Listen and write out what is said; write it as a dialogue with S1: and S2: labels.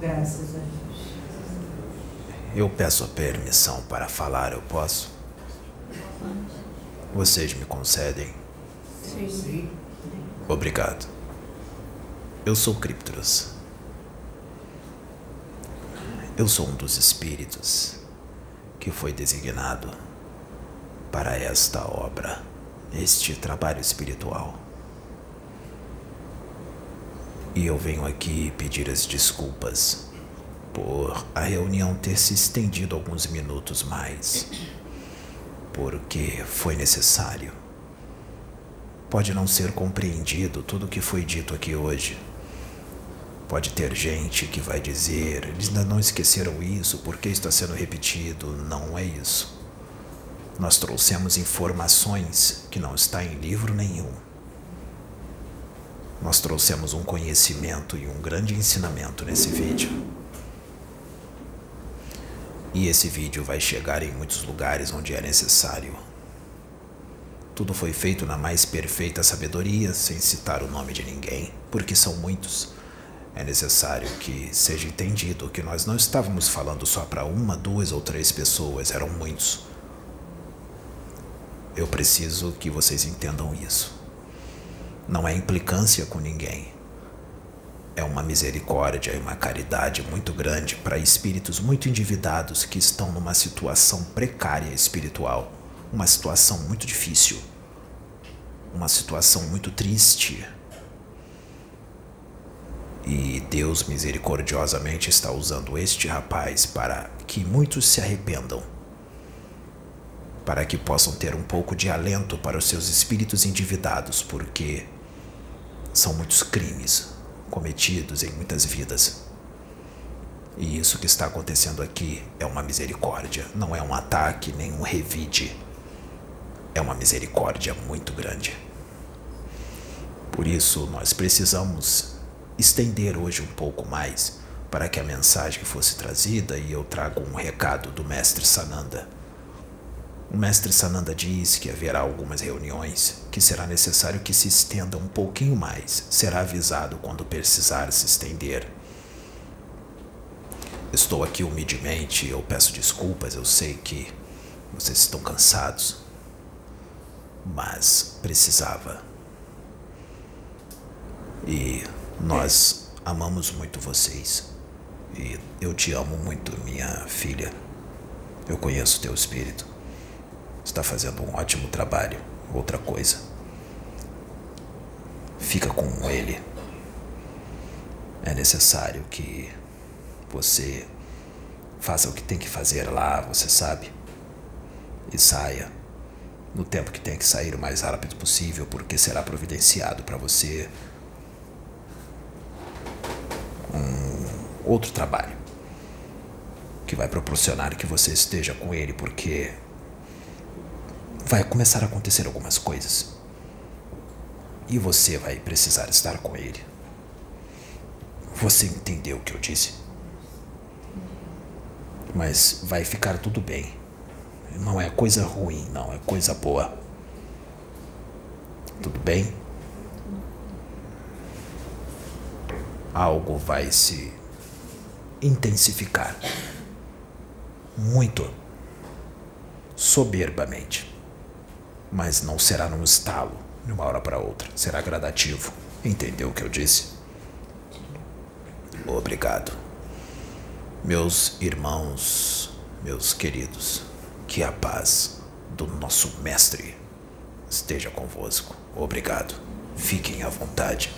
S1: Graças a Deus.
S2: Eu peço a permissão para falar, eu posso? Vocês me concedem?
S1: Sim.
S2: Obrigado. Eu sou Cryptros. Eu sou um dos espíritos que foi designado para esta obra, este trabalho espiritual. E eu venho aqui pedir as desculpas por a reunião ter se estendido alguns minutos mais, porque foi necessário. Pode não ser compreendido tudo o que foi dito aqui hoje. Pode ter gente que vai dizer, eles ainda não esqueceram isso, porque está sendo repetido. Não é isso. Nós trouxemos informações que não está em livro nenhum. Nós trouxemos um conhecimento e um grande ensinamento nesse vídeo. E esse vídeo vai chegar em muitos lugares onde é necessário. Tudo foi feito na mais perfeita sabedoria, sem citar o nome de ninguém, porque são muitos. É necessário que seja entendido que nós não estávamos falando só para uma, duas ou três pessoas, eram muitos. Eu preciso que vocês entendam isso. Não é implicância com ninguém. É uma misericórdia e uma caridade muito grande para espíritos muito endividados que estão numa situação precária espiritual, uma situação muito difícil, uma situação muito triste. E Deus misericordiosamente está usando este rapaz para que muitos se arrependam, para que possam ter um pouco de alento para os seus espíritos endividados, porque são muitos crimes cometidos em muitas vidas. E isso que está acontecendo aqui é uma misericórdia, não é um ataque nem um revide. É uma misericórdia muito grande. Por isso, nós precisamos estender hoje um pouco mais para que a mensagem fosse trazida e eu trago um recado do mestre Sananda. O mestre Sananda diz que haverá algumas reuniões que será necessário que se estenda um pouquinho mais. Será avisado quando precisar se estender. Estou aqui humildemente, eu peço desculpas, eu sei que vocês estão cansados, mas precisava. E nós amamos muito vocês. E eu te amo muito, minha filha. Eu conheço teu espírito está fazendo um ótimo trabalho. Outra coisa, fica com ele. É necessário que você faça o que tem que fazer lá, você sabe, e saia no tempo que tem que sair o mais rápido possível, porque será providenciado para você um outro trabalho que vai proporcionar que você esteja com ele, porque vai começar a acontecer algumas coisas. E você vai precisar estar com ele. Você entendeu o que eu disse? Mas vai ficar tudo bem. Não é coisa ruim, não, é coisa boa. Tudo bem? Algo vai se intensificar. Muito. Soberbamente mas não será num estalo, de uma hora para outra. Será gradativo. Entendeu o que eu disse? Obrigado. Meus irmãos, meus queridos, que a paz do nosso Mestre esteja convosco. Obrigado. Fiquem à vontade.